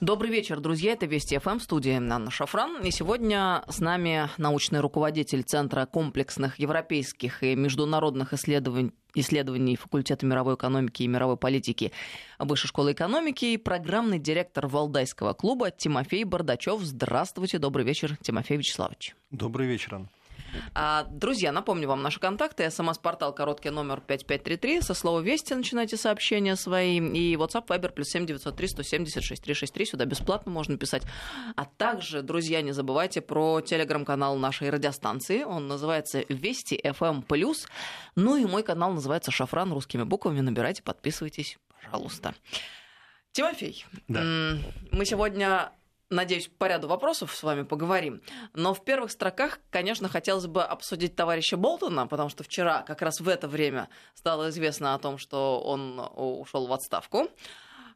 Добрый вечер, друзья. Это Вести ФМ, студия Анна Шафран. И сегодня с нами научный руководитель Центра комплексных европейских и международных исследований исследований факультета мировой экономики и мировой политики Высшей школы экономики и программный директор Валдайского клуба Тимофей Бардачев. Здравствуйте, добрый вечер, Тимофей Вячеславович. Добрый вечер, Анна. А, друзья, напомню вам наши контакты. СМС-портал короткий номер 5533. Со слова «Вести» начинайте сообщения свои. И WhatsApp Viber плюс 7903 170 6363. Сюда бесплатно можно писать. А также, друзья, не забывайте про телеграм-канал нашей радиостанции. Он называется «Вести FM+.» Ну и мой канал называется «Шафран» русскими буквами. Набирайте, подписывайтесь, пожалуйста. Тимофей, да. мы сегодня надеюсь, по ряду вопросов с вами поговорим. Но в первых строках, конечно, хотелось бы обсудить товарища Болтона, потому что вчера, как раз в это время, стало известно о том, что он ушел в отставку.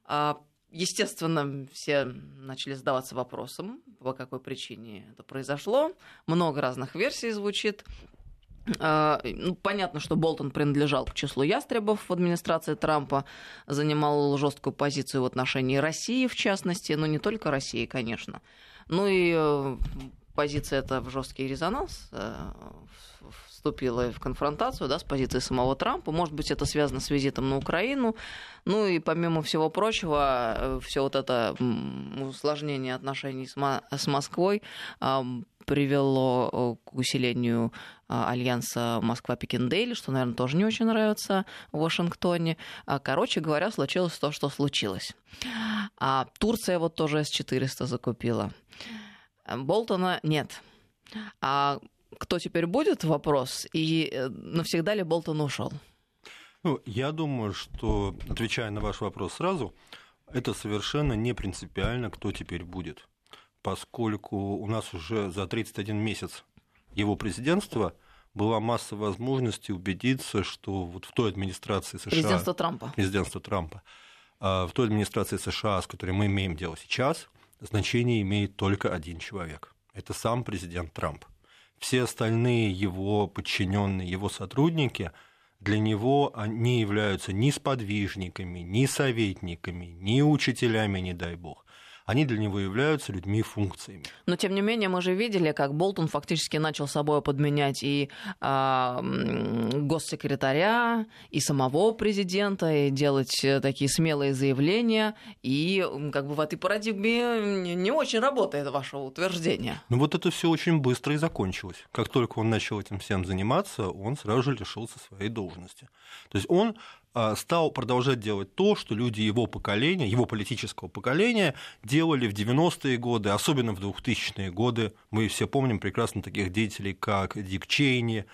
А, естественно, все начали задаваться вопросом, по какой причине это произошло. Много разных версий звучит. А, ну, понятно, что Болтон принадлежал к числу ястребов в администрации Трампа, занимал жесткую позицию в отношении России, в частности, но не только России, конечно. Ну и э, позиция эта в жесткий резонанс э, вступила в конфронтацию да, с позицией самого Трампа. Может быть, это связано с визитом на Украину. Ну и помимо всего прочего, э, все вот это усложнение отношений с Москвой привело э, к усилению а, альянса Москва-Пекин-Дейли, что, наверное, тоже не очень нравится в Вашингтоне. А, короче говоря, случилось то, что случилось. А Турция вот тоже С-400 закупила. Болтона нет. А кто теперь будет, вопрос, и э, навсегда ли Болтон ушел? Ну, я думаю, что, отвечая на ваш вопрос сразу, это совершенно не принципиально, кто теперь будет поскольку у нас уже за 31 месяц его президентства была масса возможностей убедиться, что вот в той администрации США... Президентство Трампа. Президентство Трампа. А, в той администрации США, с которой мы имеем дело сейчас, значение имеет только один человек. Это сам президент Трамп. Все остальные его подчиненные, его сотрудники, для него не являются ни сподвижниками, ни советниками, ни учителями, не дай бог они для него являются людьми-функциями. Но, тем не менее, мы же видели, как Болтон фактически начал собой подменять и э, госсекретаря, и самого президента, и делать э, такие смелые заявления. И как бы в этой парадигме не очень работает ваше утверждение. Ну вот это все очень быстро и закончилось. Как только он начал этим всем заниматься, он сразу же лишился своей должности. То есть он стал продолжать делать то, что люди его поколения, его политического поколения делали в 90-е годы, особенно в 2000-е годы. Мы все помним прекрасно таких деятелей, как Дик Чейни,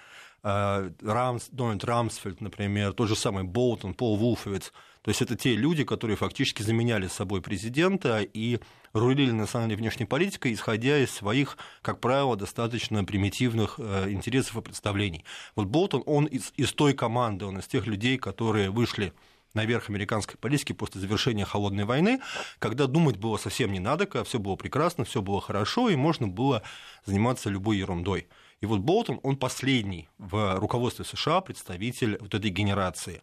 а, Рамс, Дональд Рамсфельд, например, тот же самый Болтон, Пол Вулфовиц. То есть это те люди, которые фактически заменяли собой президента и рулили национальной внешней политикой, исходя из своих, как правило, достаточно примитивных э, интересов и представлений. Вот Болтон, он из, из той команды, он из тех людей, которые вышли наверх американской политики после завершения холодной войны, когда думать было совсем не надо, когда все было прекрасно, все было хорошо, и можно было заниматься любой ерундой. И вот Болтон, он последний в руководстве США представитель вот этой генерации.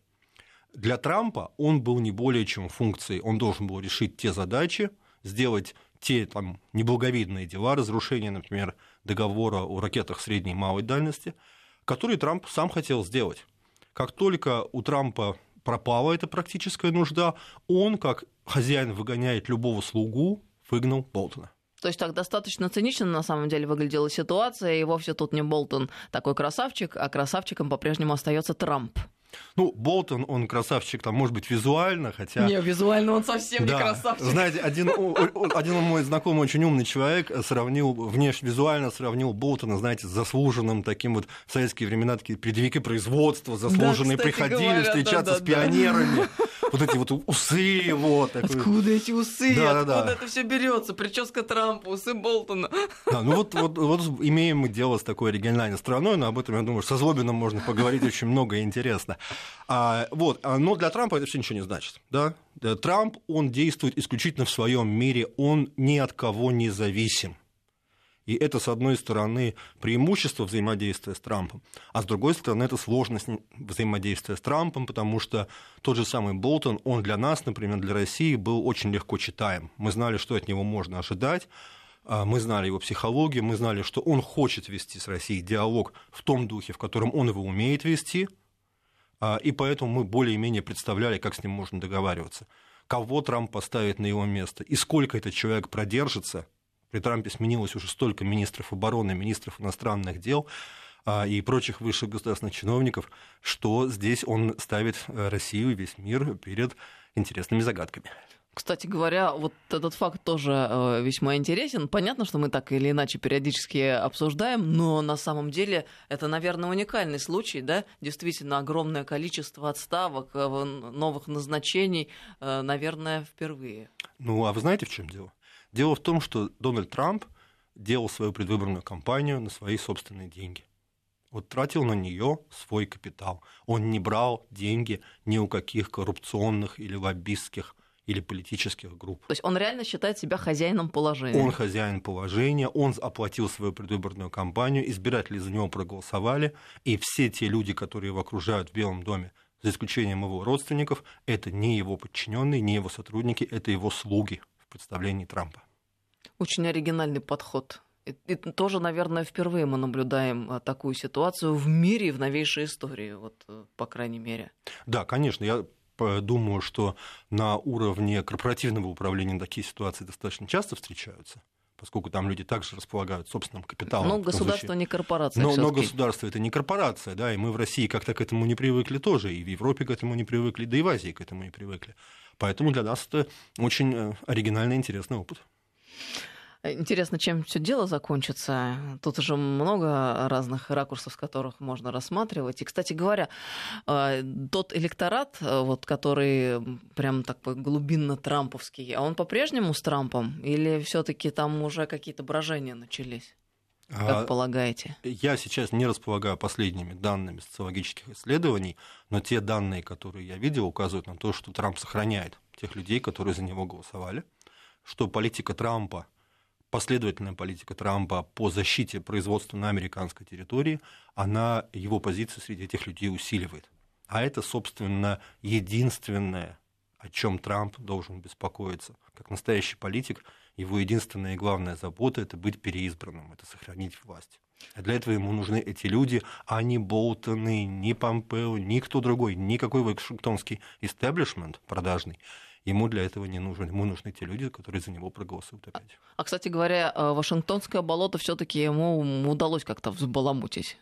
Для Трампа он был не более чем функцией. Он должен был решить те задачи, сделать те там, неблаговидные дела, разрушение, например, договора о ракетах средней и малой дальности, которые Трамп сам хотел сделать. Как только у Трампа пропала эта практическая нужда, он, как хозяин, выгоняет любого слугу, выгнал Болтона. То есть так достаточно цинично на самом деле выглядела ситуация, и вовсе тут не Болтон такой красавчик, а красавчиком по-прежнему остается Трамп. Ну, Болтон, он красавчик, там, может быть, визуально, хотя... Не, визуально он совсем да. не красавчик. Знаете, один, один мой знакомый, очень умный человек, сравнил, внешне визуально сравнил Болтона, знаете, с заслуженным таким вот в советские времена, такие предвики производства, заслуженные, да, приходили говоря, встречаться да, да, с пионерами. Да вот эти вот усы его. Такой... Откуда эти усы? Да, Откуда да, да. это все берется? Прическа Трампа, усы Болтона. Да, ну вот, вот, вот имеем мы дело с такой оригинальной страной, но об этом, я думаю, со Злобиным можно поговорить очень много и интересно. А, вот, а, но для Трампа это все ничего не значит. Да? Трамп, он действует исключительно в своем мире, он ни от кого не зависим. И это, с одной стороны, преимущество взаимодействия с Трампом, а с другой стороны, это сложность взаимодействия с Трампом, потому что тот же самый Болтон, он для нас, например, для России был очень легко читаем. Мы знали, что от него можно ожидать, а, мы знали его психологию, мы знали, что он хочет вести с Россией диалог в том духе, в котором он его умеет вести, и поэтому мы более-менее представляли, как с ним можно договариваться. Кого Трамп поставит на его место и сколько этот человек продержится – при Трампе сменилось уже столько министров обороны, министров иностранных дел а, и прочих высших государственных чиновников, что здесь он ставит э, Россию и весь мир перед интересными загадками. Кстати говоря, вот этот факт тоже э, весьма интересен. Понятно, что мы так или иначе периодически обсуждаем, но на самом деле это, наверное, уникальный случай, да? Действительно, огромное количество отставок, э, новых назначений, наверное, впервые. Ну, а вы знаете, в чем дело? Дело в том, что Дональд Трамп делал свою предвыборную кампанию на свои собственные деньги. Вот тратил на нее свой капитал. Он не брал деньги ни у каких коррупционных или лоббистских или политических групп. То есть он реально считает себя хозяином положения? Он хозяин положения, он оплатил свою предвыборную кампанию, избиратели за него проголосовали, и все те люди, которые его окружают в Белом доме, за исключением его родственников, это не его подчиненные, не его сотрудники, это его слуги в представлении Трампа. Очень оригинальный подход. И тоже, наверное, впервые мы наблюдаем а, такую ситуацию в мире и в новейшей истории, вот, э, по крайней мере. Да, конечно. Я думаю, что на уровне корпоративного управления такие ситуации достаточно часто встречаются поскольку там люди также располагают собственным капиталом. Но государство случае. не корпорация. Но, но государство это не корпорация, да, и мы в России как-то к этому не привыкли тоже, и в Европе к этому не привыкли, да и в Азии к этому не привыкли. Поэтому для нас это очень э, оригинальный, интересный опыт. Интересно, чем все дело закончится. Тут уже много разных ракурсов, с которых можно рассматривать. И, кстати говоря, э, тот электорат, э, вот, который прям такой глубинно-трамповский, а он по-прежнему с Трампом? Или все-таки там уже какие-то брожения начались? Как а, полагаете? Я сейчас не располагаю последними данными социологических исследований, но те данные, которые я видел, указывают на то, что Трамп сохраняет тех людей, которые за него голосовали, что политика Трампа последовательная политика Трампа по защите производства на американской территории, она его позицию среди этих людей усиливает. А это, собственно, единственное, о чем Трамп должен беспокоиться. Как настоящий политик, его единственная и главная забота – это быть переизбранным, это сохранить власть. А для этого ему нужны эти люди, а не Болтоны, ни Помпео, ни кто другой, никакой вашингтонский истеблишмент продажный Ему для этого не нужен. Ему нужны те люди, которые за него проголосуют опять. А, кстати говоря, э, Вашингтонское болото все-таки ему удалось как-то взбаламутить.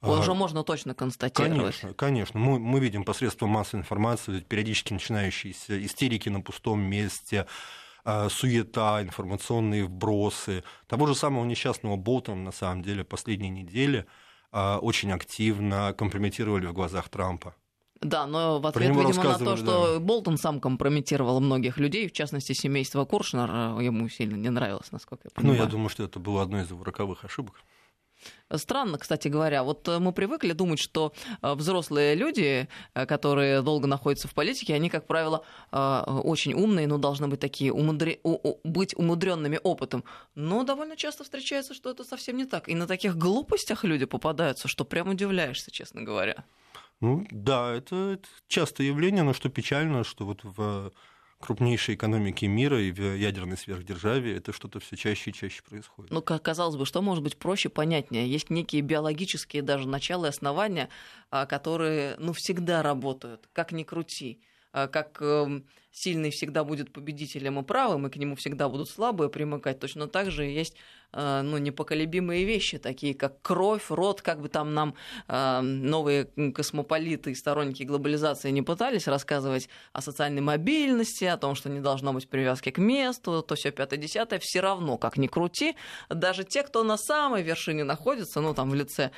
А, Уже можно точно констатировать. Конечно, конечно. Мы, мы видим посредством массовой информации периодически начинающиеся истерики на пустом месте, а, суета, информационные вбросы. Того же самого несчастного Болтона, на самом деле, последние недели очень активно компрометировали в глазах Трампа. Да, но в ответ, видимо, на то, что да. Болтон сам компрометировал многих людей, в частности, семейство Куршнер, э, ему сильно не нравилось, насколько я понимаю. Ну, я думаю, что это было одной из его роковых ошибок. Странно, кстати говоря. Вот э, мы привыкли думать, что э, взрослые люди, которые долго находятся в политике, они, как правило, очень умные, но должны быть такие умудре... быть умудренными опытом. Но довольно часто встречается, что это совсем не так. И на таких глупостях люди попадаются, что прям удивляешься, честно говоря. Ну да, это, это частое явление, но что печально, что вот в крупнейшей экономике мира и в ядерной сверхдержаве это что-то все чаще и чаще происходит. Ну, казалось бы, что может быть проще, понятнее? Есть некие биологические даже начала и основания, а, которые ну, всегда работают, как ни крути. А, как эм, сильный всегда будет победителем и правым, и к нему всегда будут слабые примыкать. Точно так же есть э, ну, непоколебимые вещи, такие как кровь, род, как бы там нам э, новые космополиты и сторонники глобализации не пытались рассказывать о социальной мобильности, о том, что не должно быть привязки к месту, то все пятое-десятое, все равно, как ни крути, даже те, кто на самой вершине находится, ну там в лице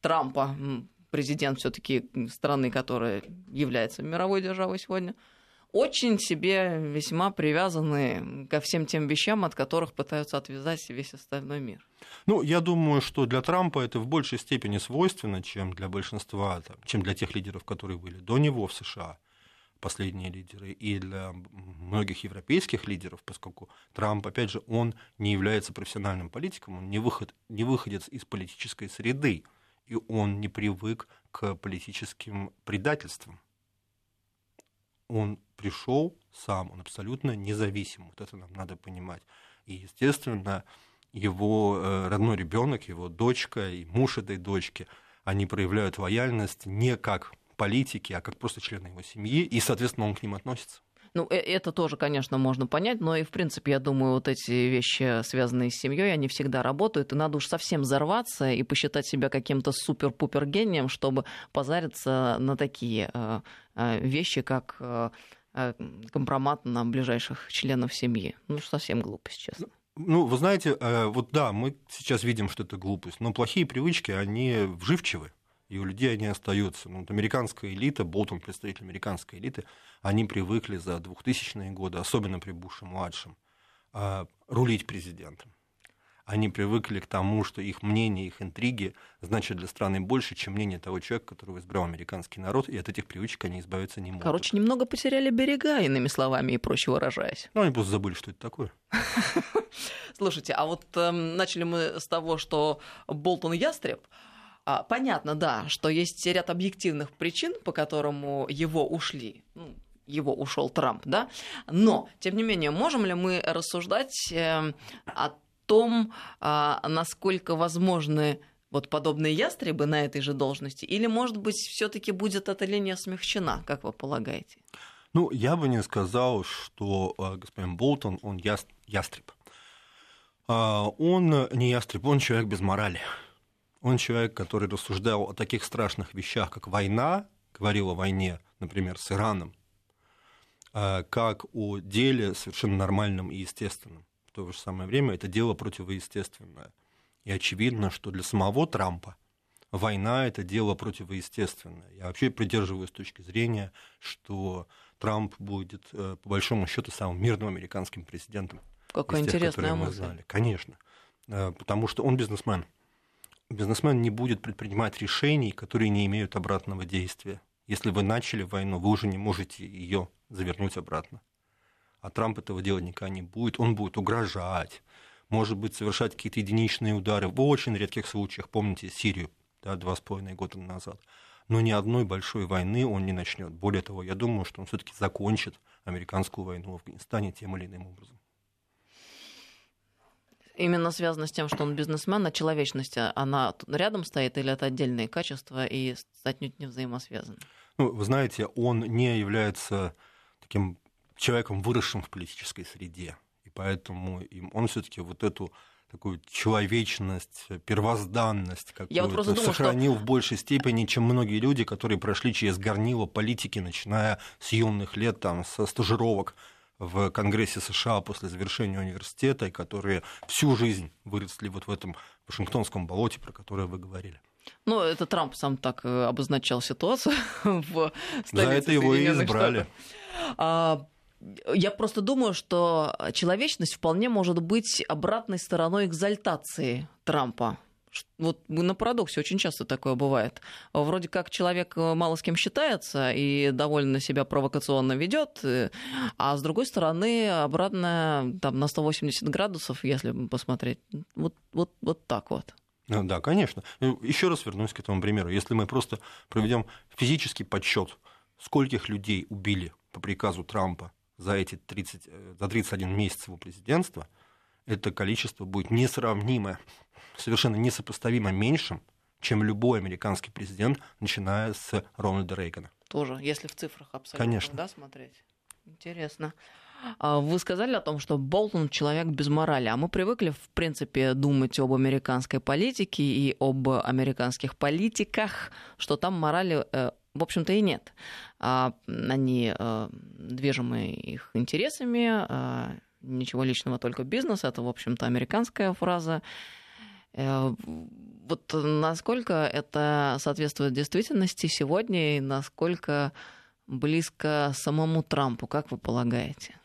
Трампа, президент все-таки страны, которая является мировой державой сегодня, очень себе весьма привязаны ко всем тем вещам, от которых пытаются отвязать весь остальной мир. Ну, я думаю, что для Трампа это в большей степени свойственно, чем для большинства, чем для тех лидеров, которые были до него в США. последние лидеры, и для многих европейских лидеров, поскольку Трамп, опять же, он не является профессиональным политиком, он не, выход, не выходец из политической среды, и он не привык к политическим предательствам. Он пришел сам, он абсолютно независим, вот это нам надо понимать. И, естественно, его э, родной ребенок, его дочка и муж этой дочки, они проявляют лояльность не как политики, а как просто члены его семьи, и, соответственно, он к ним относится. Ну, э, это тоже, конечно, можно понять, но и, в принципе, я думаю, вот эти вещи, связанные с семьей, они всегда работают, и надо уж совсем взорваться и посчитать себя каким-то супер-пупер гением, чтобы позариться на такие э, э, вещи, как компромат на ближайших членов семьи. Ну, совсем глупость, честно. Ну, вы знаете, вот да, мы сейчас видим, что это глупость, но плохие привычки, они вживчивы и у людей они остаются. Ну, вот американская элита, Болтон, представитель американской элиты, они привыкли за 2000-е годы, особенно при Буше-младшем, а, рулить президентом. Они привыкли к тому, что их мнение, их интриги значат для страны больше, чем мнение того человека, которого избрал американский народ, и от этих привычек они избавиться не могут. Короче, немного потеряли берега, иными словами, и проще выражаясь. Ну, они просто забыли, что это такое. Слушайте, а вот э, начали мы с того, что Болтон ястреб, понятно, да, что есть ряд объективных причин, по которому его ушли. Ну, его ушел Трамп, да. Но, тем не менее, можем ли мы рассуждать э, о том, а, насколько возможны вот подобные ястребы на этой же должности, или, может быть, все-таки будет эта линия смягчена, как вы полагаете? Ну, я бы не сказал, что э, господин Болтон, он ястреб. А, он не ястреб, он человек без морали. Он человек, который рассуждал о таких страшных вещах, как война, говорил о войне, например, с Ираном, а, как о деле совершенно нормальном и естественном. В то же самое время это дело противоестественное. И очевидно, что для самого Трампа война – это дело противоестественное. Я вообще придерживаюсь точки зрения, что Трамп будет, э, по большому счету, самым мирным американским президентом. Какая тех, интересная мысль. Конечно. Э, потому что он бизнесмен – бизнесмен не будет предпринимать решений, которые не имеют обратного действия. Если вы начали войну, вы уже не можете ее завернуть обратно. А Трамп этого делать никогда не будет. Он будет угрожать, может быть, совершать какие-то единичные удары. В очень редких случаях, помните Сирию, да, два с половиной года назад. Но ни одной большой войны он не начнет. Более того, я думаю, что он все-таки закончит американскую войну в Афганистане тем или иным образом именно связано с тем, что он бизнесмен, а человечность, она рядом стоит или это отдельные качества и отнюдь не взаимосвязаны? Ну, вы знаете, он не является таким человеком, выросшим в политической среде, и поэтому он все-таки вот эту такую человечность, первозданность какую-то вот сохранил что... в большей степени, чем многие люди, которые прошли через горнило политики, начиная с юных лет, там, со стажировок в Конгрессе США после завершения университета, и которые всю жизнь выросли вот в этом Вашингтонском болоте, про которое вы говорили. Ну, это Трамп сам так э, обозначал ситуацию в столице За это его и избрали. А, я просто думаю, что человечность вполне может быть обратной стороной экзальтации Трампа вот на парадоксе очень часто такое бывает. Вроде как человек э, мало с кем считается и довольно себя провокационно ведет, э, а с другой стороны обратно там, на 180 градусов, если посмотреть, вот, вот, вот так вот. Ну да, конечно. Ну, Еще раз вернусь к этому примеру. Если мы просто проведем физический подсчет, скольких людей убили по приказу Трампа за эти 30, э, за 31 месяц его президентства, это количество будет несравнимое совершенно несопоставимо меньшим, чем любой американский президент, начиная с Рональда Рейгана. Тоже, если в цифрах абсолютно Конечно. Да, смотреть. Интересно. А вы сказали о том, что Болтон человек без морали, а мы привыкли, в принципе, думать об американской политике и об американских политиках, что там морали, э, в общем-то, и нет. А они э, движимы их интересами, а ничего личного, только бизнес. Это, в общем-то, американская фраза. Э, вот насколько это соответствует действительности сегодня и насколько близко самому Трампу, как вы полагаете?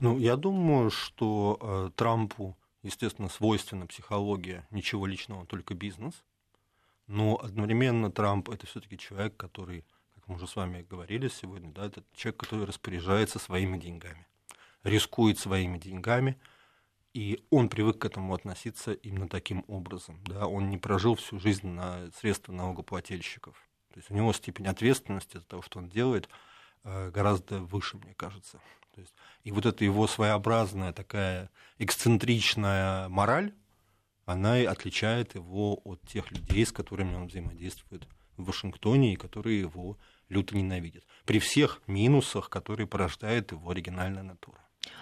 Ну, я думаю, что э, Трампу, естественно, свойственна психология ничего личного, только бизнес. Но одновременно Трамп это все-таки человек, который, как мы уже с вами говорили сегодня, да, это человек, который распоряжается своими деньгами, рискует своими деньгами, и он привык к этому относиться именно таким образом. Да? Он не прожил всю жизнь на средства налогоплательщиков. То есть у него степень ответственности за то, что он делает, э, гораздо выше, мне кажется. То есть, и вот эта его своеобразная такая эксцентричная мораль, она и отличает его от тех людей, с которыми он взаимодействует в Вашингтоне и которые его люто ненавидят. При всех минусах, которые порождает его оригинальная натура.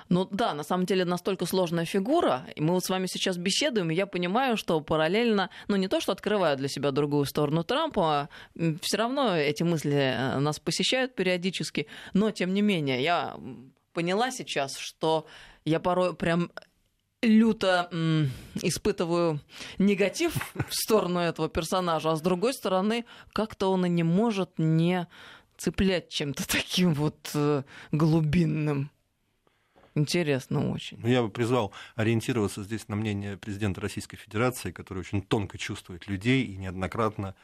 Ну да, на самом деле настолько сложная фигура, и мы вот с вами сейчас беседуем, и я понимаю, что параллельно, ну не то, что открываю для себя другую сторону Трампа, все равно эти мысли э, нас посещают периодически, но тем не менее, я поняла сейчас, что я порой прям люто м, испытываю негатив в сторону этого персонажа, а с другой стороны, как-то он и не может не цеплять чем-то таким вот э, глубинным. Интересно очень. Ну, я бы призвал ориентироваться здесь на мнение президента Российской Федерации, который очень тонко чувствует людей и неоднократно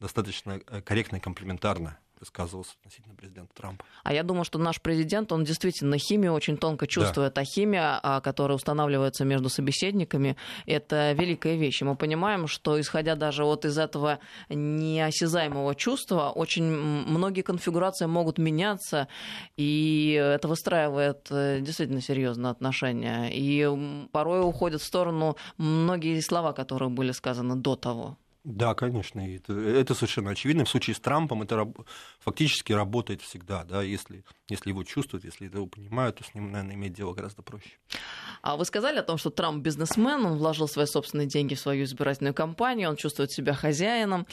достаточно э, корректно и комплиментарно высказывался относительно президента Трампа. А я думаю, что наш президент, он действительно химию очень тонко чувствует, да. а химия, а, которая устанавливается между собеседниками, это великая вещь. И мы понимаем, что исходя даже вот из этого неосязаемого чувства, очень многие конфигурации могут меняться, и это выстраивает э, действительно серьезные отношения. И порой уходят в сторону многие слова, которые были сказаны до того. Да, конечно, это, это совершенно очевидно. В случае с Трампом это раб, фактически работает всегда, да, если, если его чувствуют, если его понимают, то с ним, наверное, иметь дело гораздо проще. А вы сказали о том, что Трамп бизнесмен, он вложил свои собственные деньги в свою избирательную кампанию, он чувствует себя хозяином.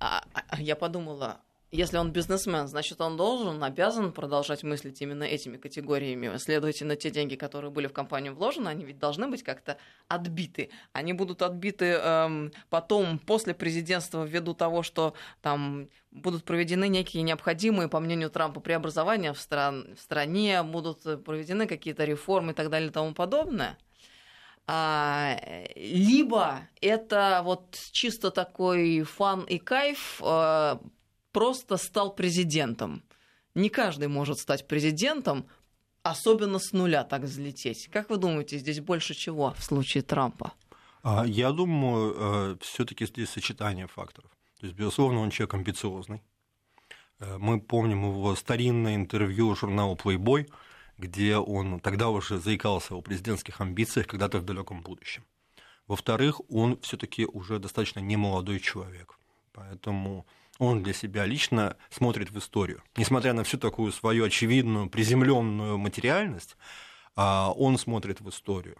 А, а я подумала, если он бизнесмен, значит, он должен, обязан продолжать мыслить именно этими категориями. Следовательно, те деньги, которые были в компанию вложены, они ведь должны быть как-то отбиты. Они будут отбиты эм, потом, после президентства, ввиду того, что там будут проведены некие необходимые, по мнению Трампа, преобразования в, стран, в стране, будут проведены какие-то реформы и так далее и тому подобное. А, либо это вот чисто такой фан и кайф, э, просто стал президентом. Не каждый может стать президентом, особенно с нуля так взлететь. Как вы думаете, здесь больше чего в случае Трампа? А, я думаю, э, все-таки здесь сочетание факторов. То есть, безусловно, он человек амбициозный. Э, мы помним его старинное интервью журналу Playboy, где он тогда уже заикался о президентских амбициях когда-то в далеком будущем. Во-вторых, он все-таки уже достаточно немолодой человек. Поэтому он для себя лично смотрит в историю. Несмотря на всю такую свою очевидную, приземленную материальность, а, он смотрит в историю.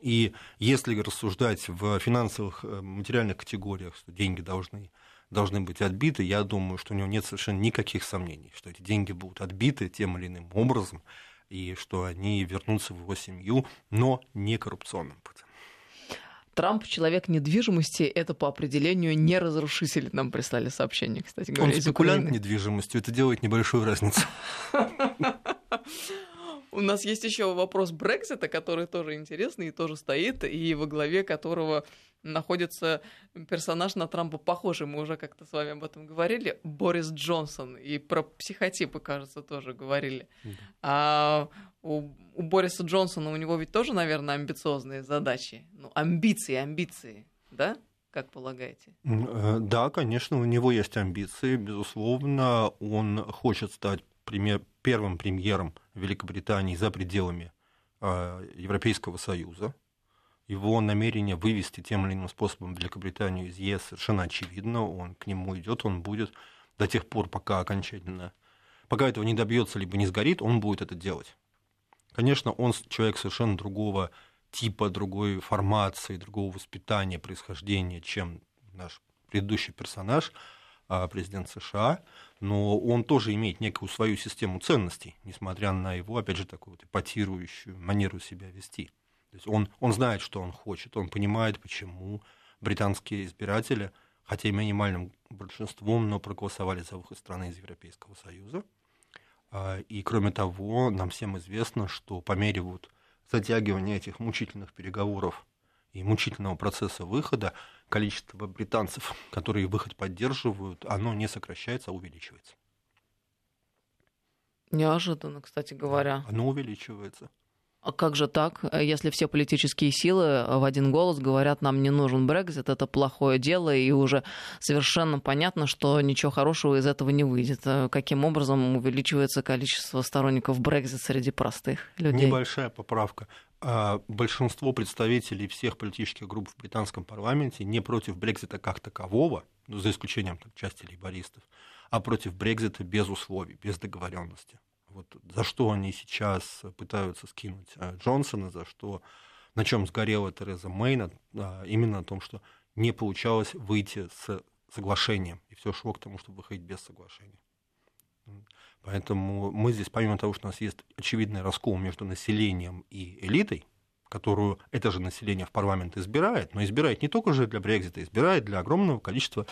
И если рассуждать в финансовых э, материальных категориях, что деньги должны, должны быть отбиты, я думаю, что у него нет совершенно никаких сомнений, что эти деньги будут отбиты тем или иным образом, и что они вернутся в его семью, но не коррупционным путем. Трамп человек недвижимости, это по определению не разрушитель. Нам прислали сообщение, кстати говоря. Он спекулянт недвижимостью, это делает небольшую разницу. У нас есть еще вопрос Брексита, который тоже интересный и тоже стоит, и во главе которого находится персонаж на Трампа похожий. Мы уже как-то с вами об этом говорили. Борис Джонсон. И про психотипы, кажется, тоже говорили. А у, у Бориса Джонсона у него ведь тоже, наверное, амбициозные задачи. Ну, амбиции, амбиции, да? Как полагаете? Э, да, конечно, у него есть амбиции, безусловно. Он хочет стать премьер, первым премьером Великобритании за пределами э, Европейского Союза. Его намерение вывести тем или иным способом Великобританию из ЕС совершенно очевидно. Он к нему идет, он будет до тех пор, пока окончательно, пока этого не добьется либо не сгорит, он будет это делать. Конечно, он человек совершенно другого типа, другой формации, другого воспитания, происхождения, чем наш предыдущий персонаж, а, президент США, но он тоже имеет некую свою систему ценностей, несмотря на его, опять же, такую вот эпатирующую манеру себя вести. То есть он, он знает, что он хочет, он понимает, почему британские избиратели, хотя и минимальным большинством, но проголосовали за выход страны из Европейского Союза. А, и кроме того, нам всем известно, что по мере вот затягивания этих мучительных переговоров и мучительного процесса выхода количество британцев, которые выход поддерживают, оно не сокращается, а увеличивается. Неожиданно, кстати говоря. Оно увеличивается. А как же так, если все политические силы в один голос говорят, нам не нужен Брекзит, это плохое дело, и уже совершенно понятно, что ничего хорошего из этого не выйдет. Каким образом увеличивается количество сторонников Брекзит среди простых людей? Небольшая поправка. А, большинство представителей всех политических групп в британском парламенте не против Брекзита как такового, ну, за исключением там, части лейбористов, а против Брекзита без условий, без договоренности вот за что они сейчас пытаются скинуть э, Джонсона, за что, на чем сгорела Тереза Мейна, именно о том, что не получалось выйти с соглашением, и все шло к тому, чтобы выходить без соглашения. Поэтому мы здесь, помимо того, что у нас есть очевидный раскол между населением и элитой, которую это же население в парламент избирает, но избирает не только же для Брекзита, избирает для огромного количества,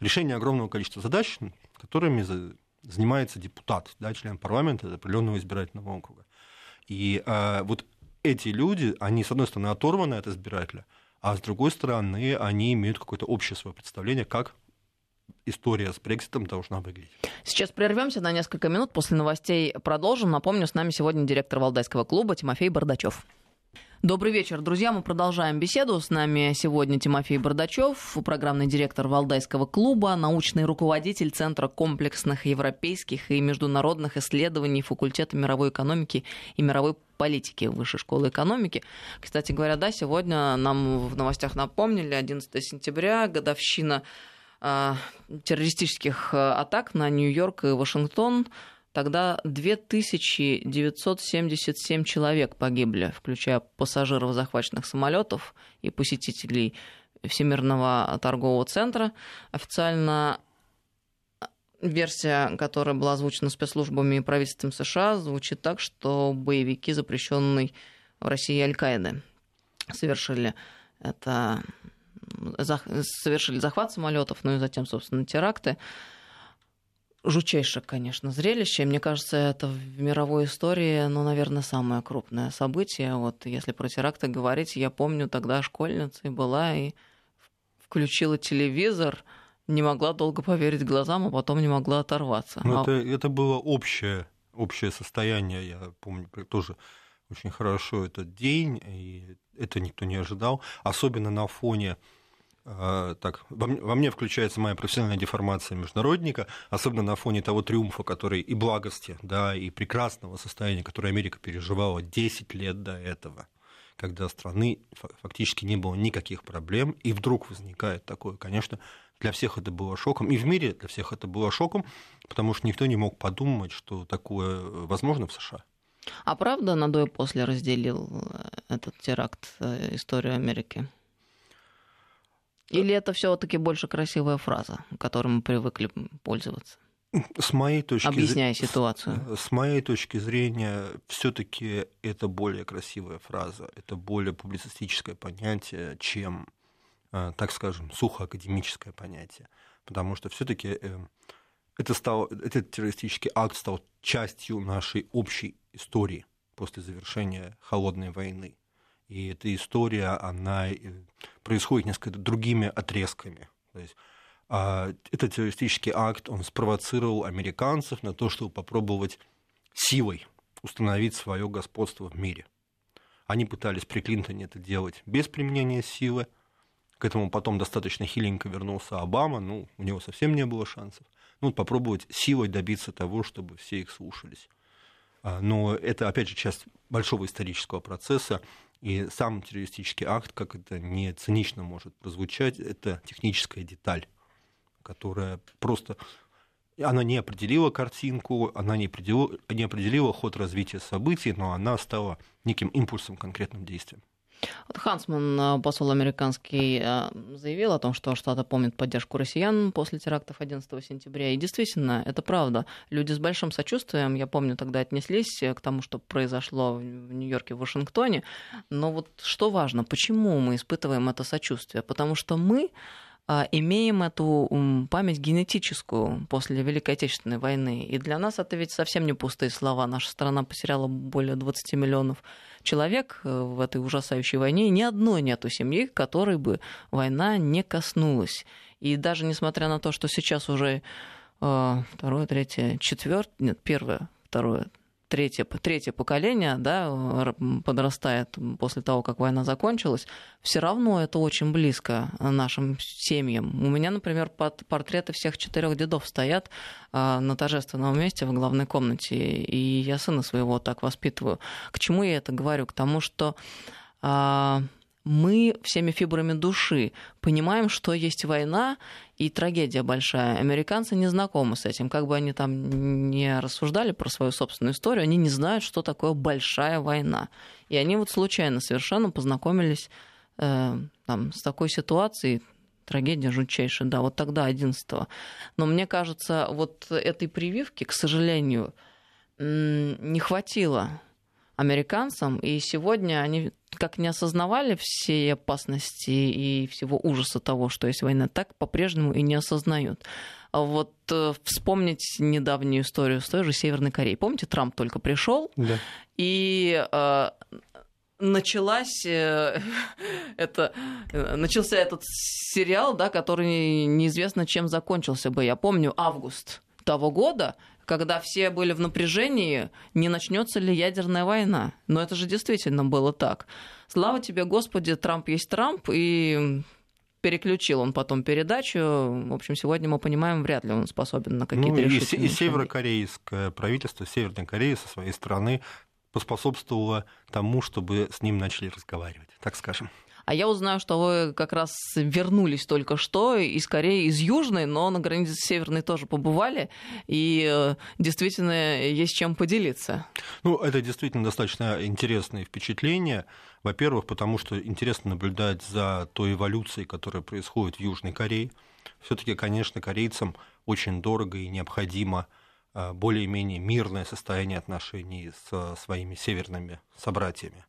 решения огромного количества задач, которыми занимается депутат, да, член парламента определенного избирательного округа. И э, вот эти люди, они, с одной стороны, оторваны от избирателя, а с другой стороны, они имеют какое-то общее свое представление, как история с Брекситом должна выглядеть. Сейчас прервемся на несколько минут, после новостей продолжим. Напомню, с нами сегодня директор Валдайского клуба Тимофей Бардачев. Добрый вечер, друзья. Мы продолжаем беседу. С нами сегодня Тимофей Бардачев, программный директор Валдайского клуба, научный руководитель Центра комплексных европейских и международных исследований факультета мировой экономики и мировой политики Высшей школы экономики. Кстати говоря, да, сегодня нам в новостях напомнили 11 сентября, годовщина э, террористических атак на Нью-Йорк и Вашингтон. Тогда 2977 человек погибли, включая пассажиров захваченных самолетов и посетителей Всемирного торгового центра. Официально версия, которая была озвучена спецслужбами и правительством США, звучит так, что боевики, запрещенные в России Аль-Каиды, совершили это совершили захват самолетов, ну и затем, собственно, теракты жутчайшее, конечно, зрелище. Мне кажется, это в мировой истории, ну, наверное, самое крупное событие. Вот если про теракты говорить, я помню, тогда школьницей была и включила телевизор, не могла долго поверить глазам, а потом не могла оторваться. Ну, а... это, это было общее, общее состояние, я помню тоже очень хорошо этот день, и это никто не ожидал, особенно на фоне так, во мне, во мне включается моя профессиональная деформация международника, особенно на фоне того триумфа, который и благости, да, и прекрасного состояния, которое Америка переживала 10 лет до этого, когда страны фактически не было никаких проблем, и вдруг возникает такое, конечно, для всех это было шоком, и в мире для всех это было шоком, потому что никто не мог подумать, что такое возможно в США. А правда на до и после разделил э, этот теракт э, историю Америки? Или это все-таки больше красивая фраза, которой мы привыкли пользоваться? С моей точки Объясняя зрения, ситуацию. С, с моей точки зрения, все-таки это более красивая фраза, это более публицистическое понятие, чем, э, так скажем, сухо академическое понятие. Потому что все-таки э, это стал, этот террористический акт стал частью нашей общей истории после завершения холодной войны. И эта история, она э, происходит несколько другими отрезками. То есть а, этот террористический акт, он спровоцировал американцев на то, чтобы попробовать силой установить свое господство в мире. Они пытались при Клинтоне это делать без применения силы. К этому потом достаточно хиленько вернулся Обама, ну, у него совсем не было шансов. Ну, попробовать силой добиться того, чтобы все их слушались. А, но это, опять же, часть большого исторического процесса. И сам террористический акт, как это не цинично может прозвучать, это техническая деталь, которая просто она не определила картинку, она не определила, не определила ход развития событий, но она стала неким импульсом конкретным действием. Хансман, э, посол американский, э, заявил о том, что Штаты помнят поддержку россиян после терактов 11 сентября. И действительно, это правда. Люди с большим сочувствием, я помню, тогда отнеслись к тому, что произошло в Нью-Йорке, в Вашингтоне. Но вот что важно, почему мы испытываем это сочувствие? Потому что мы имеем эту память генетическую после Великой Отечественной войны. И для нас это ведь совсем не пустые слова. Наша страна потеряла более 20 миллионов человек э, в этой ужасающей войне. И ни одной нету семьи, которой бы война не коснулась. И даже несмотря на то, что сейчас уже э, второе, третье, четвертое, нет, первое, второе, третье, третье поколение да, подрастает после того, как война закончилась, все равно это очень близко нашим семьям. У меня, например, портреты всех четырех дедов стоят а, на торжественном месте в главной комнате, и я сына своего так воспитываю. К чему я это говорю? К тому, что а, мы всеми фибрами души понимаем, что есть война и трагедия большая. Американцы не знакомы с этим. Как бы они там не рассуждали про свою собственную историю, они не знают, что такое большая война. И они вот случайно совершенно познакомились э, там, с такой ситуацией, трагедия жутчайшая, да, вот тогда, 11-го. Но мне кажется, вот этой прививки, к сожалению, не хватило американцам, и сегодня они как не осознавали всей опасности и всего ужаса того, что есть война, так по-прежнему и не осознают. А вот э, вспомнить недавнюю историю с той же Северной Кореей. Помните, Трамп только пришел, да. и э, началась э, это, начался этот сериал, да, который неизвестно чем закончился бы. Я помню август того года, когда все были в напряжении, не начнется ли ядерная война. Но это же действительно было так. Слава тебе, Господи, Трамп есть Трамп, и переключил он потом передачу. В общем, сегодня мы понимаем, вряд ли он способен на какие-то ну, решительные и, и северокорейское правительство, Северной Кореи со своей стороны поспособствовало тому, чтобы с ним начали разговаривать, так скажем. А я узнаю, что вы как раз вернулись только что из Кореи, из Южной, но на границе с Северной тоже побывали, и э, действительно есть чем поделиться. Ну, это действительно достаточно интересное впечатление. Во-первых, потому что интересно наблюдать за той эволюцией, которая происходит в Южной Корее. Все-таки, конечно, корейцам очень дорого и необходимо э, более-менее мирное состояние отношений с своими северными собратьями.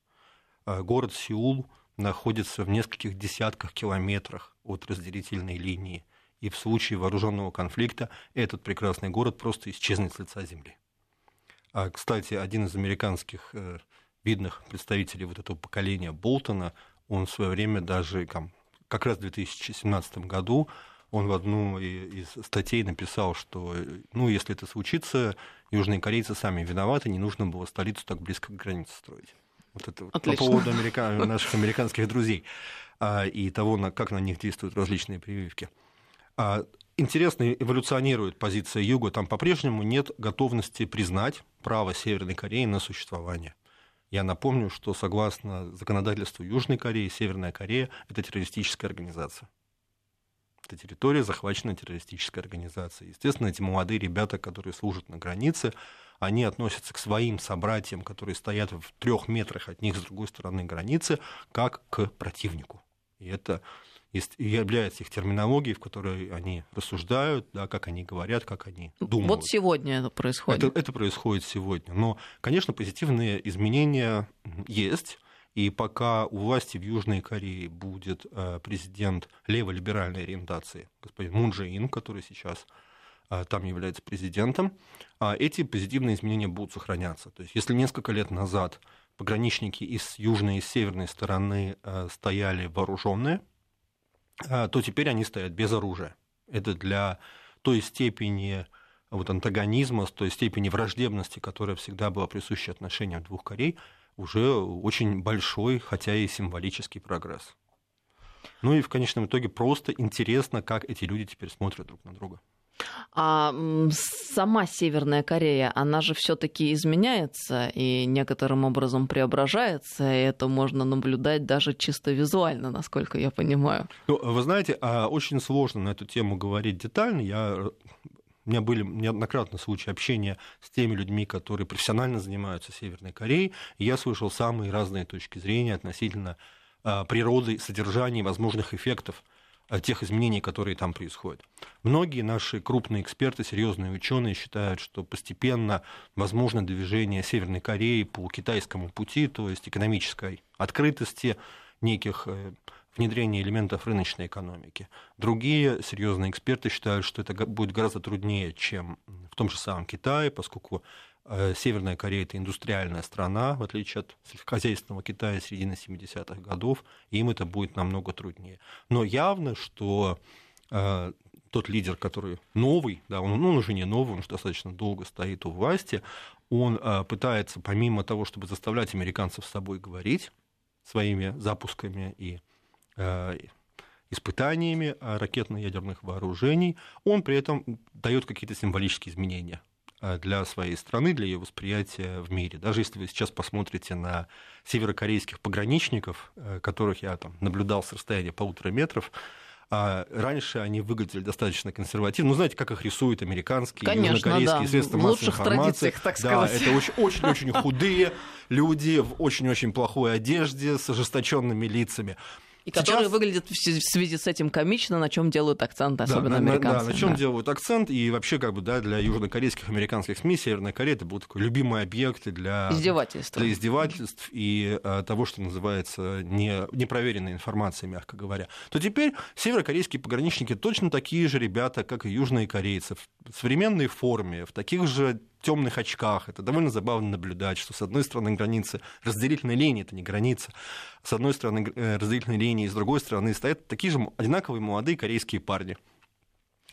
Э, город Сеул находится в нескольких десятках километрах от разделительной линии. И в случае вооруженного конфликта этот прекрасный город просто исчезнет с лица земли. А, кстати, один из американских э, видных представителей вот этого поколения Болтона, он в свое время даже там, как раз в 2017 году он в одну из статей написал, что ну, если это случится, южные корейцы сами виноваты, не нужно было столицу так близко к границе строить. Вот это Отлично. по поводу америка... наших американских друзей а, и того, как на них действуют различные прививки. А, интересно эволюционирует позиция Юга. Там по-прежнему нет готовности признать право Северной Кореи на существование. Я напомню, что согласно законодательству Южной Кореи, Северная Корея – это террористическая организация. Это территория, захваченная террористической организацией. Естественно, эти молодые ребята, которые служат на границе, они относятся к своим собратьям, которые стоят в трех метрах от них с другой стороны границы, как к противнику. И это является их терминологией, в которой они рассуждают, да, как они говорят, как они думают. Вот сегодня это происходит. Это, это происходит сегодня. Но, конечно, позитивные изменения есть. И пока у власти в Южной Корее будет э, президент леволиберальной ориентации, господин Мун Джэ Ин, который сейчас там является президентом, а эти позитивные изменения будут сохраняться. То есть если несколько лет назад пограничники из южной и северной стороны а, стояли вооруженные, то теперь они стоят без оружия. Это для той степени вот антагонизма, с той степени враждебности, которая всегда была присуща отношениям двух Корей, уже очень большой, хотя и символический прогресс. Ну и в конечном итоге просто интересно, как эти люди теперь смотрят друг на друга. А сама Северная Корея, она же все-таки изменяется и некоторым образом преображается, и это можно наблюдать даже чисто визуально, насколько я понимаю. Ну, вы знаете, а, очень сложно на эту тему говорить детально. Я у меня были неоднократно случаи общения с теми людьми, которые профессионально занимаются Северной Кореей, и я слышал самые разные точки зрения относительно а, природы, содержания возможных эффектов тех изменений, которые там происходят. Многие наши крупные эксперты, серьезные ученые считают, что постепенно возможно движение Северной Кореи по китайскому пути, то есть экономической открытости неких э, внедрения элементов рыночной экономики. Другие серьезные эксперты считают, что это будет гораздо труднее, чем в том же самом Китае, поскольку Северная Корея – это индустриальная страна, в отличие от сельскохозяйственного Китая середины 70-х годов, им это будет намного труднее. Но явно, что э, тот лидер, который новый, да, он, ну, он уже не новый, он уже достаточно долго стоит у власти, он а, пытается, помимо того, чтобы заставлять американцев с собой говорить своими запусками и испытаниями ракетно-ядерных вооружений, он при этом дает какие-то символические изменения для своей страны, для ее восприятия в мире. Даже если вы сейчас посмотрите на северокорейских пограничников, которых я там наблюдал с расстояния полутора метров, а раньше они выглядели достаточно консервативно. Ну, знаете, как их рисуют американские, Конечно, южнокорейские да. средства в массовой информации. так да, сказать. это очень-очень худые люди в очень-очень плохой одежде с ожесточенными лицами. И которые Сейчас- выглядят в связи- с этим комично, на чем делают акцент, особенно да, американцы. Да, на чем да. делают акцент, и вообще, как бы, да, для южнокорейских, американских СМИ Северная Корея это был такой любимый объект для Издевательства. для издевательств и э, того, что называется не, непроверенной информацией, мягко говоря, то теперь северокорейские пограничники точно такие же ребята, как и южные корейцы, в современной форме, в таких же темных очках. Это довольно забавно наблюдать, что с одной стороны границы разделительной линии, это не граница, с одной стороны э, разделительной линии, с другой стороны стоят такие же одинаковые молодые корейские парни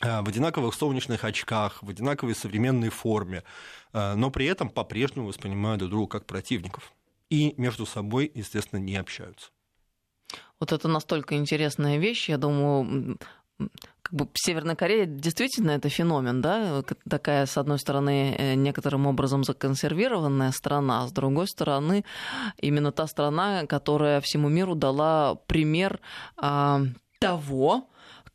э, в одинаковых солнечных очках, в одинаковой современной форме, э, но при этом по-прежнему воспринимают друг друга как противников. И между собой, естественно, не общаются. Вот это настолько интересная вещь. Я думаю, как бы Северная Корея действительно это феномен, да? Такая, с одной стороны, э, некоторым образом законсервированная страна, с другой стороны, именно та страна, которая всему миру дала пример а, того,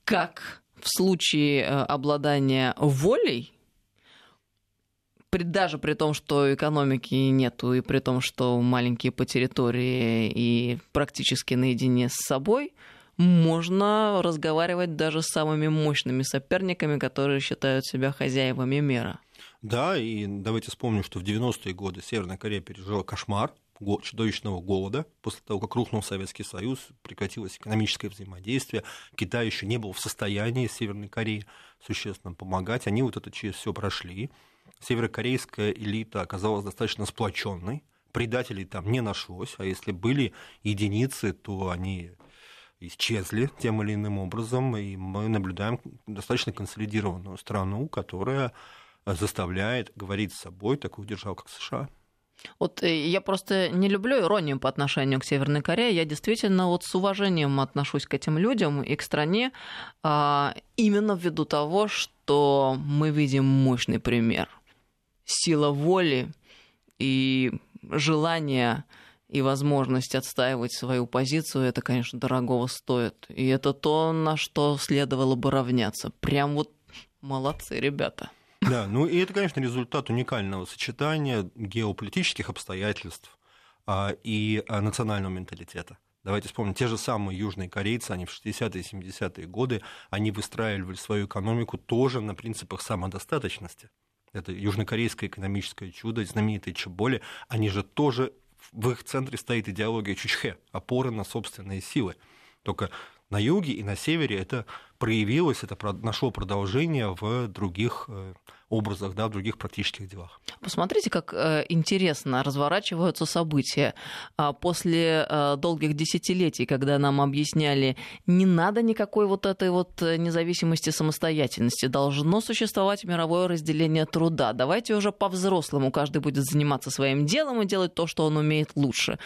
как в случае э, обладания волей при, даже при том, что экономики нету, и при том, что маленькие по территории и практически наедине с собой, можно разговаривать даже с самыми мощными соперниками, которые считают себя хозяевами мира. Да, и давайте вспомним, что в 90-е годы Северная Корея пережила кошмар го- чудовищного голода. После того, как рухнул Советский Союз, прекратилось экономическое взаимодействие. Китай еще не был в состоянии Северной Кореи существенно помогать. Они вот это через все прошли. Северокорейская элита оказалась достаточно сплоченной. Предателей там не нашлось, а если были единицы, то они исчезли тем или иным образом, и мы наблюдаем достаточно консолидированную страну, которая заставляет говорить с собой такую державу, как США. Вот э, я просто не люблю иронию по отношению к Северной Корее. Я действительно вот с уважением отношусь к этим людям и к стране а, именно ввиду того, что мы видим мощный пример. Сила воли и желание и возможность отстаивать свою позицию, это, конечно, дорогого стоит. И это то, на что следовало бы равняться. Прям вот молодцы, ребята. Да, ну и это, конечно, результат уникального сочетания геополитических обстоятельств а, и а, национального менталитета. Давайте вспомним, те же самые южные корейцы, они в 60-е и 70-е годы, они выстраивали свою экономику тоже на принципах самодостаточности. Это южнокорейское экономическое чудо, знаменитые Чеболи, они же тоже, в их центре стоит идеология Чучхе, опора на собственные силы. Только на юге и на севере это проявилось, это нашло продолжение в других э, образах, да, в других практических делах. Посмотрите, как э, интересно разворачиваются события. А После э, долгих десятилетий, когда нам объясняли, не надо никакой вот этой вот э, независимости, самостоятельности, должно существовать мировое разделение труда. Давайте уже по-взрослому каждый будет заниматься своим делом и делать то, что он умеет лучше.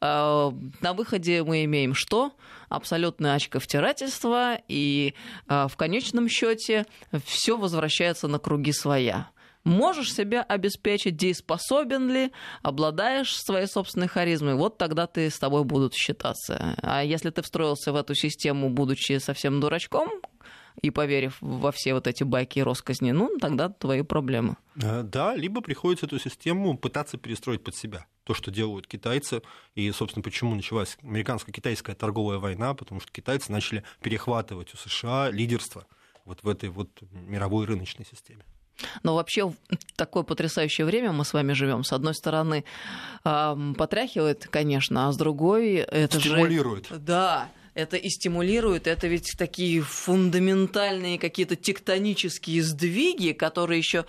Э, На выходе мы имеем что? Абсолютное очковтирательство, и э, в конечном счете все возвращается на круги своя. Можешь себя обеспечить, дееспособен ли, обладаешь своей собственной харизмой, вот тогда ты с тобой будут считаться. А если ты встроился в эту систему, будучи совсем дурачком и поверив во все вот эти байки и росказни, ну, тогда твои проблемы. Э, Да, либо приходится эту систему пытаться перестроить под себя. То, что делают китайцы, и, собственно, почему началась американско-китайская торговая война, потому что китайцы начали перехватывать у США лидерство вот в этой вот мировой рыночной системе. Но вообще в такое потрясающее время мы с вами живем. С одной стороны, потряхивает, конечно, а с другой это же... Стимулирует. Да, это и стимулирует, это ведь такие фундаментальные какие-то тектонические сдвиги, которые еще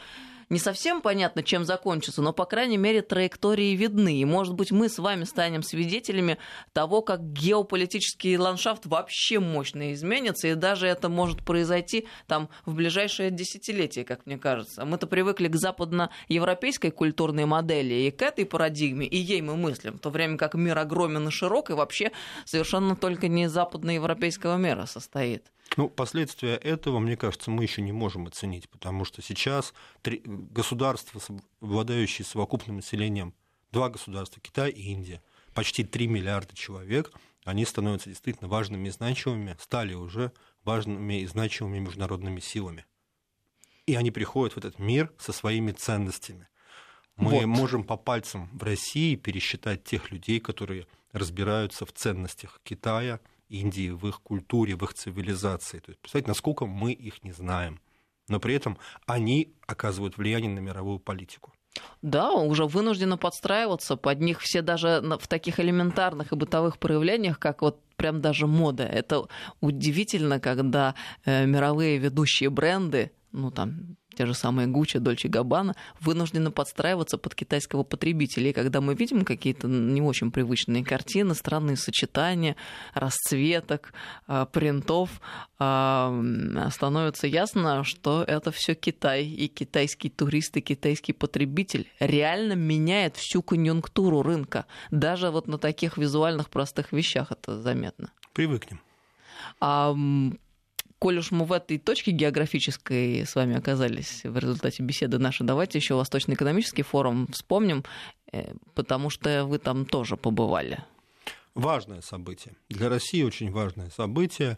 не совсем понятно, чем закончится, но, по крайней мере, траектории видны. И, может быть, мы с вами станем свидетелями того, как геополитический ландшафт вообще мощно изменится, и даже это может произойти там в ближайшее десятилетие, как мне кажется. Мы-то привыкли к западноевропейской культурной модели и к этой парадигме, и ей мы мыслим, в то время как мир огромен и широк, и вообще совершенно только не западноевропейского мира состоит. Ну, последствия этого, мне кажется, мы еще не можем оценить, потому что сейчас три государства, обладающие совокупным населением, два государства, Китай и Индия, почти 3 миллиарда человек, они становятся действительно важными и значимыми, стали уже важными и значимыми международными силами. И они приходят в этот мир со своими ценностями. Мы вот. можем по пальцам в России пересчитать тех людей, которые разбираются в ценностях Китая, Индии, в их культуре, в их цивилизации. То есть, представьте, насколько мы их не знаем. Но при этом они оказывают влияние на мировую политику. Да, уже вынуждены подстраиваться под них все даже в таких элементарных и бытовых проявлениях, как вот прям даже мода. Это удивительно, когда э, мировые ведущие бренды, ну там те же самые Гуччи, Дольче Габбана, вынуждены подстраиваться под китайского потребителя. И когда мы видим какие-то не очень привычные картины, странные сочетания расцветок, а, принтов, а, становится ясно, что это все Китай. И китайский турист, и китайский потребитель реально меняет всю конъюнктуру рынка. Даже вот на таких визуальных простых вещах это заметно. Привыкнем. А коль уж мы в этой точке географической с вами оказались в результате беседы нашей, давайте еще Восточный экономический форум вспомним, э, потому что вы там тоже побывали. Важное событие. Для России очень важное событие.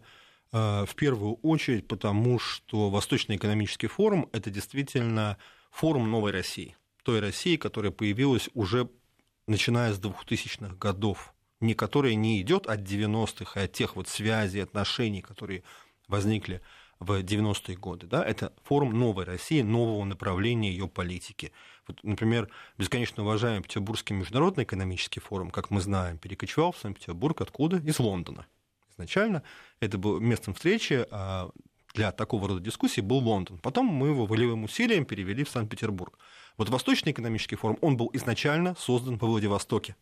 Э, в первую очередь потому, что Восточный экономический форум – это действительно форум новой России. Той России, которая появилась уже начиная с 2000-х годов, не которая не идет от 90-х и от тех вот связей, отношений, которые возникли в 90-е годы. Да? Это форум новой России, нового направления ее политики. Вот, например, бесконечно уважаемый Петербургский международный экономический форум, как мы знаем, перекочевал в Санкт-Петербург откуда? Из Лондона. Изначально это было местом встречи а, для такого рода дискуссий был Лондон. Потом мы его волевым усилием перевели в Санкт-Петербург. Вот Восточный экономический форум, он был изначально создан во Владивостоке.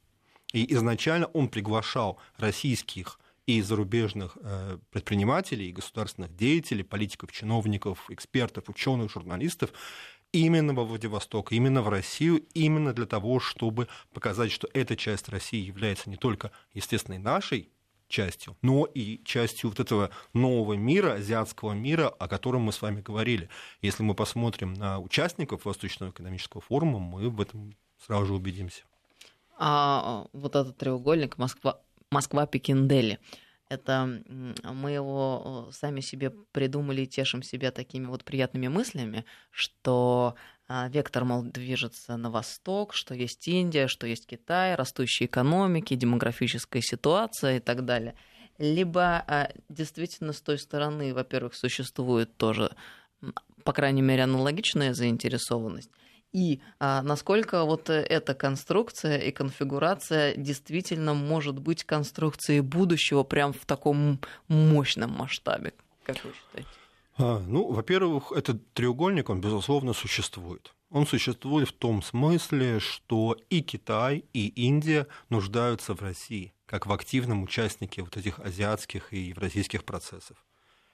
И изначально он приглашал российских и зарубежных э, предпринимателей, государственных деятелей, политиков, чиновников, экспертов, ученых, журналистов именно во Владивосток, именно в Россию, именно для того, чтобы показать, что эта часть России является не только естественной нашей частью, но и частью вот этого нового мира, азиатского мира, о котором мы с вами говорили. Если мы посмотрим на участников Восточного экономического форума, мы в этом сразу же убедимся. А вот этот треугольник Москва, Москва, Пекин, Дели. Это мы его сами себе придумали и тешим себя такими вот приятными мыслями, что а, вектор, мол, движется на восток, что есть Индия, что есть Китай, растущие экономики, демографическая ситуация и так далее. Либо а, действительно с той стороны, во-первых, существует тоже, по крайней мере, аналогичная заинтересованность, и а, насколько вот э, эта конструкция и конфигурация действительно может быть конструкцией будущего прям в таком мощном масштабе, как вы считаете? А, ну, во-первых, этот треугольник, он, безусловно, существует. Он существует в том смысле, что и Китай, и Индия нуждаются в России, как в активном участнике вот этих азиатских и евразийских процессов.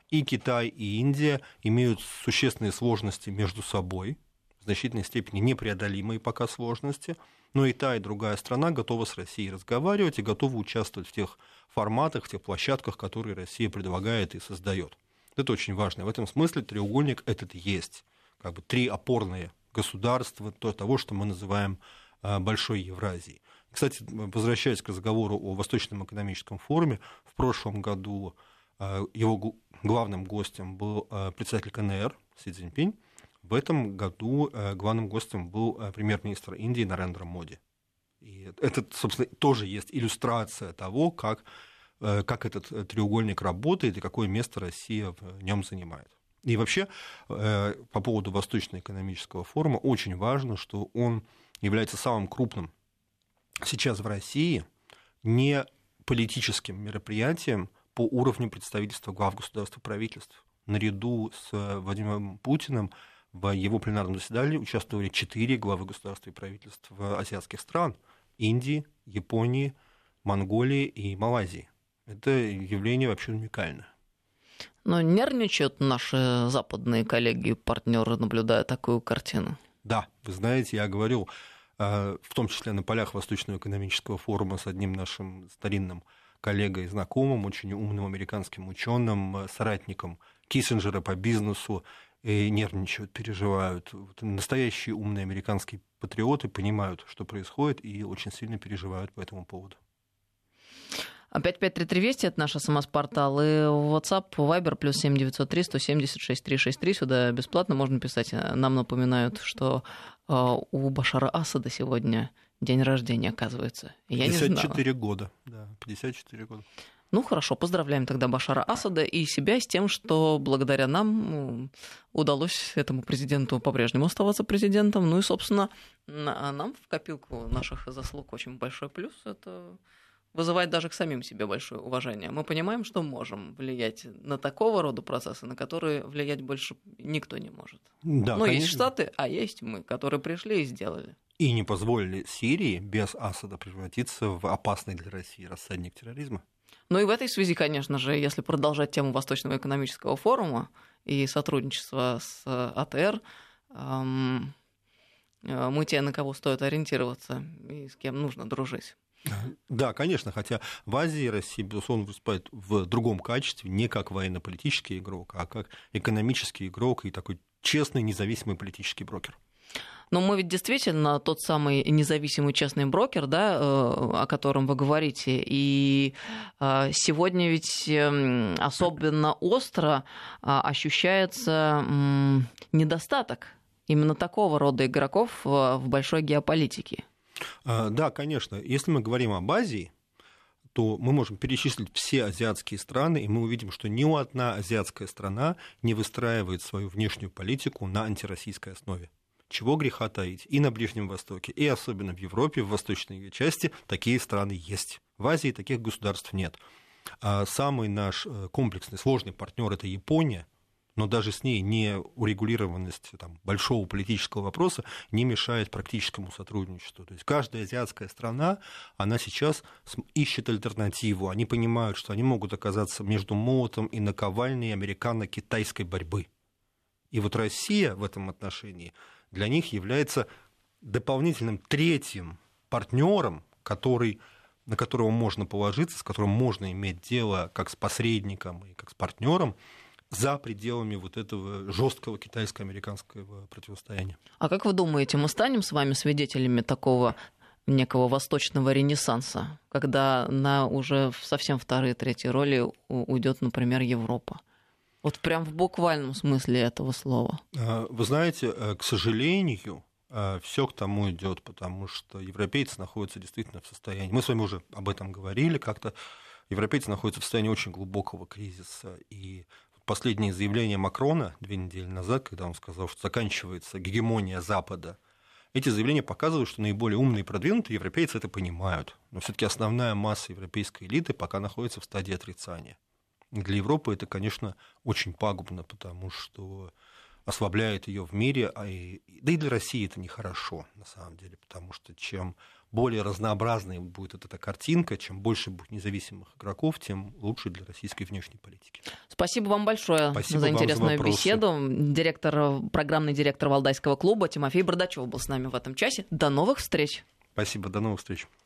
И Китай, и Индия имеют существенные сложности между собой – в значительной степени непреодолимые пока сложности, но и та, и другая страна готова с Россией разговаривать и готова участвовать в тех форматах, в тех площадках, которые Россия предлагает и создает. Это очень важно. В этом смысле треугольник этот есть. Как бы три опорные государства то, того, что мы называем а, Большой Евразией. Кстати, возвращаясь к разговору о Восточном экономическом форуме, в прошлом году а, его главным гостем был а, председатель КНР Си Цзиньпинь, в этом году э, главным гостем был э, премьер-министр Индии Нарендра Моди. И это, собственно, тоже есть иллюстрация того, как, э, как этот треугольник работает и какое место Россия в нем занимает. И вообще, по поводу Восточного экономического форума, очень важно, что он является самым крупным сейчас в России не политическим мероприятием по уровню представительства глав государств и правительств. Наряду с Владимиром Путиным В его пленарном заседании участвовали четыре главы государств и правительств азиатских стран – Индии, Японии, Монголии и Малайзии. Это явление вообще уникальное. Но нервничают наши западные коллеги и партнеры, наблюдая такую картину? Да, вы знаете, я говорил, э, в том числе на полях Восточного экономического форума с одним нашим старинным коллегой, знакомым, очень умным американским ученым, э, соратником Киссинджера по бизнесу, и нервничают, переживают. Вот настоящие умные американские патриоты понимают, что происходит, и очень сильно переживают по этому поводу. 5533 Вести, это наш СМС-портал, и WhatsApp, Viber, плюс 7903 176 363, сюда бесплатно можно писать. Нам напоминают, что э, у Башара Асада сегодня день рождения, оказывается. Я 54 года, да, 54 года. Ну хорошо, поздравляем тогда Башара Асада и себя с тем, что благодаря нам ну, удалось этому президенту по-прежнему оставаться президентом. Ну и, собственно, нам в копилку наших заслуг очень большой плюс. Это вызывает даже к самим себе большое уважение. Мы понимаем, что можем влиять на такого рода процессы, на которые влиять больше никто не может. Да, Но конечно. есть Штаты, а есть мы, которые пришли и сделали. И не позволили Сирии без Асада превратиться в опасный для России рассадник терроризма. Ну и в этой связи, конечно же, если продолжать тему Восточного экономического форума и сотрудничества с АТР, эм, э, мы те, на кого стоит ориентироваться и с кем нужно дружить. Да, конечно, хотя в Азии Россия, безусловно, выступает в другом качестве, не как военно-политический игрок, а как экономический игрок и такой честный, независимый политический брокер. Но мы ведь действительно тот самый независимый честный брокер, да, э, о котором вы говорите. И э, сегодня ведь эм, особенно остро а, ощущается недостаток именно такого рода игроков в большой геополитике. А, да, конечно. Если мы говорим об Азии, то мы можем перечислить все азиатские страны, и мы увидим, что ни одна азиатская страна не выстраивает свою внешнюю политику на антироссийской основе. Чего греха таить? И на Ближнем Востоке, и особенно в Европе, в восточной ее части, такие страны есть. В Азии таких государств нет. А самый наш э, комплексный, сложный партнер это Япония, но даже с ней не урегулированность там, большого политического вопроса не мешает практическому сотрудничеству. То есть каждая азиатская страна, она сейчас ищет альтернативу. Они понимают, что они могут оказаться между молотом и наковальней американо-китайской борьбы. И вот Россия в этом отношении для них является дополнительным третьим партнером, который на которого можно положиться, с которым можно иметь дело как с посредником и как с партнером, за пределами вот этого жесткого китайско-американского противостояния. А как вы думаете, мы станем с вами свидетелями такого некого восточного ренессанса, когда на уже совсем вторые, третьи роли уйдет, например, Европа? Вот прям в буквальном смысле этого слова. А, вы знаете, э, к сожалению, э, все к тому идет, потому что европейцы находятся действительно в состоянии. Мы с вами уже об этом говорили как-то. Европейцы находятся в состоянии очень глубокого кризиса, и последнее заявление Макрона две недели назад, когда он сказал, что заканчивается гегемония Запада, эти заявления показывают, что наиболее умные и продвинутые европейцы это понимают. Но все-таки основная масса европейской элиты пока находится в стадии отрицания. Для Европы это, конечно, очень пагубно, потому что ослабляет ее в мире, а и, да и для России это нехорошо, на самом деле, потому что чем более разнообразной будет эта картинка, чем больше будет независимых игроков, тем лучше для российской внешней политики. Спасибо вам большое Спасибо за интересную за беседу. Директор, программный директор Валдайского клуба Тимофей Бардачев был с нами в этом часе. До новых встреч. Спасибо, до новых встреч.